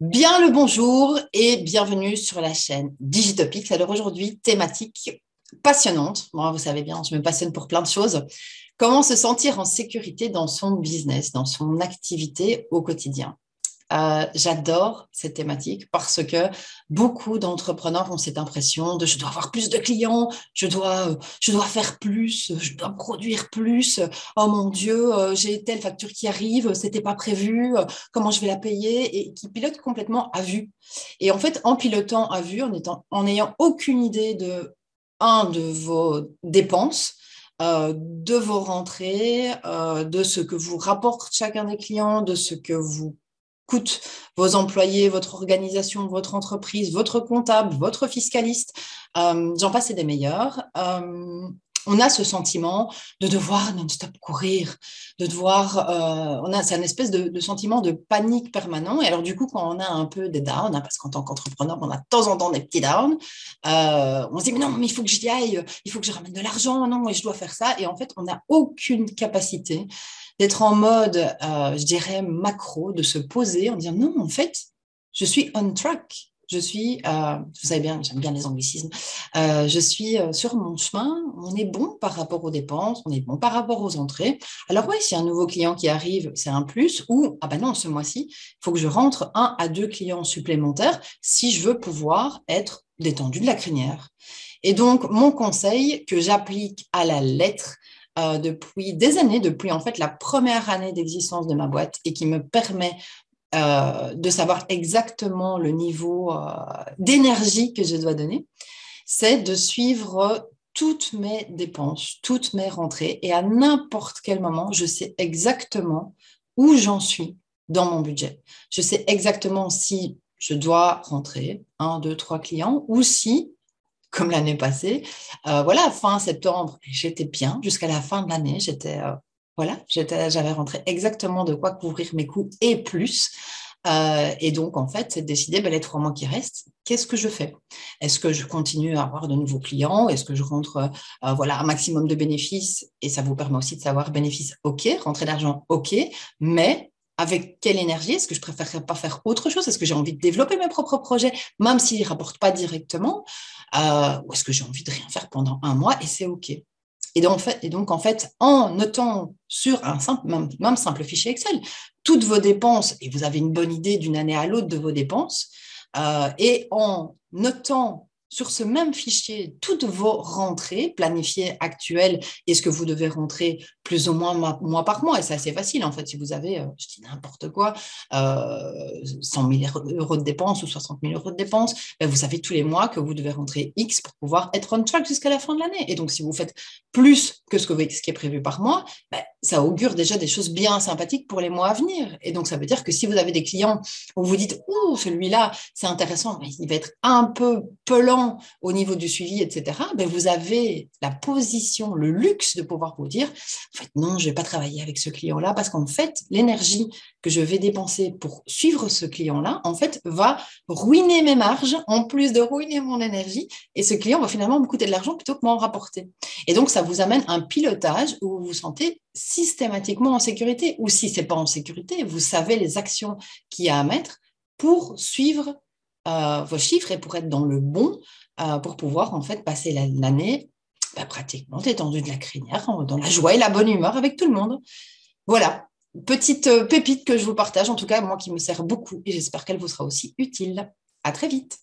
Bien le bonjour et bienvenue sur la chaîne Digitopics. Alors aujourd'hui, thématique passionnante. Moi, vous savez bien, je me passionne pour plein de choses. Comment se sentir en sécurité dans son business, dans son activité au quotidien? Euh, j'adore cette thématique parce que beaucoup d'entrepreneurs ont cette impression de je dois avoir plus de clients, je dois, euh, je dois faire plus, je dois produire plus. Oh mon Dieu, euh, j'ai telle facture qui arrive, c'était pas prévu, comment je vais la payer et qui pilote complètement à vue. Et en fait, en pilotant à vue, en n'ayant aucune idée de un de vos dépenses, de vos rentrées, de ce que vous rapporte chacun des clients, de ce que vous vos employés, votre organisation, votre entreprise, votre comptable, votre fiscaliste, euh, j'en passe et des meilleurs. Euh, on a ce sentiment de devoir non-stop courir, de devoir, euh, on a, c'est un espèce de, sentiment de panique permanent. Et alors du coup, quand on a un peu des downs, hein, parce qu'en tant qu'entrepreneur, on a de temps en temps des petits downs, on se dit mais non, mais il faut que j'y aille, il faut que je ramène de l'argent, non, et je dois faire ça. Et en fait, on n'a aucune capacité d'être en mode, euh, je dirais, macro, de se poser en disant non, en fait, je suis on track. Je suis, euh, vous savez bien, j'aime bien les anglicismes, euh, je suis sur mon chemin, on est bon par rapport aux dépenses, on est bon par rapport aux entrées. Alors oui, si un nouveau client qui arrive, c'est un plus, ou, ah ben non, ce mois-ci, il faut que je rentre un à deux clients supplémentaires si je veux pouvoir être détendu de la crinière. Et donc, mon conseil que j'applique à la lettre, euh, depuis des années, depuis en fait la première année d'existence de ma boîte et qui me permet euh, de savoir exactement le niveau euh, d'énergie que je dois donner, c'est de suivre toutes mes dépenses, toutes mes rentrées et à n'importe quel moment, je sais exactement où j'en suis dans mon budget. Je sais exactement si je dois rentrer un, deux, trois clients ou si comme l'année passée. Euh, voilà, fin septembre, j'étais bien. Jusqu'à la fin de l'année, j'étais, voilà, j'avais rentré exactement de quoi couvrir mes coûts et plus. Euh, et donc, en fait, c'est de décider, ben, les trois mois qui restent, qu'est-ce que je fais? Est-ce que je continue à avoir de nouveaux clients? Est-ce que je rentre voilà, un maximum de bénéfices? Et ça vous permet aussi de savoir bénéfices, OK, rentrer d'argent, OK, mais avec quelle énergie? Est-ce que je préférerais pas faire autre chose? Est-ce que j'ai envie de développer mes propres projets, même s'ils ne rapportent pas directement? Euh, Ou est-ce que j'ai envie de rien faire pendant un mois et c'est OK? Et donc, en fait, en notant sur un simple, même, simple fichier Excel, toutes vos dépenses, et vous avez une bonne idée d'une année à l'autre de vos dépenses, euh, et en notant sur ce même fichier toutes vos rentrées planifiées actuelles et ce que vous devez rentrer plus ou moins mois par mois? Et c'est assez facile, en fait, si vous avez, euh, je dis n'importe quoi, 100 euh, 000 euros de dépenses ou 60 000 euros de dépenses, ben, vous savez tous les mois que vous devez rentrer X pour pouvoir être on track jusqu'à la fin de l'année. Et donc, si vous faites plus que ce, que, ce qui est prévu par mois, ben, ça augure déjà des choses bien sympathiques pour les mois à venir. Et donc, ça veut dire que si vous avez des clients où vous dites, oh, celui-là, c'est intéressant, il va être un peu pelant au niveau du suivi, etc., ben, vous avez la position, le luxe de pouvoir vous dire, en fait, non, je ne vais pas travailler avec ce client-là parce qu'en fait, l'énergie que je vais dépenser pour suivre ce client-là, en fait, va ruiner mes marges en plus de ruiner mon énergie. Et ce client va finalement me coûter de l'argent plutôt que m'en rapporter. Et donc, ça vous amène un pilotage où vous vous sentez systématiquement en sécurité. Ou si ce n'est pas en sécurité, vous savez les actions qu'il y a à mettre pour suivre euh, vos chiffres et pour être dans le bon, euh, pour pouvoir en fait passer l'année bah, pratiquement détendu de la crinière, dans la joie et la bonne humeur avec tout le monde. Voilà, petite euh, pépite que je vous partage, en tout cas moi qui me sert beaucoup et j'espère qu'elle vous sera aussi utile. À très vite.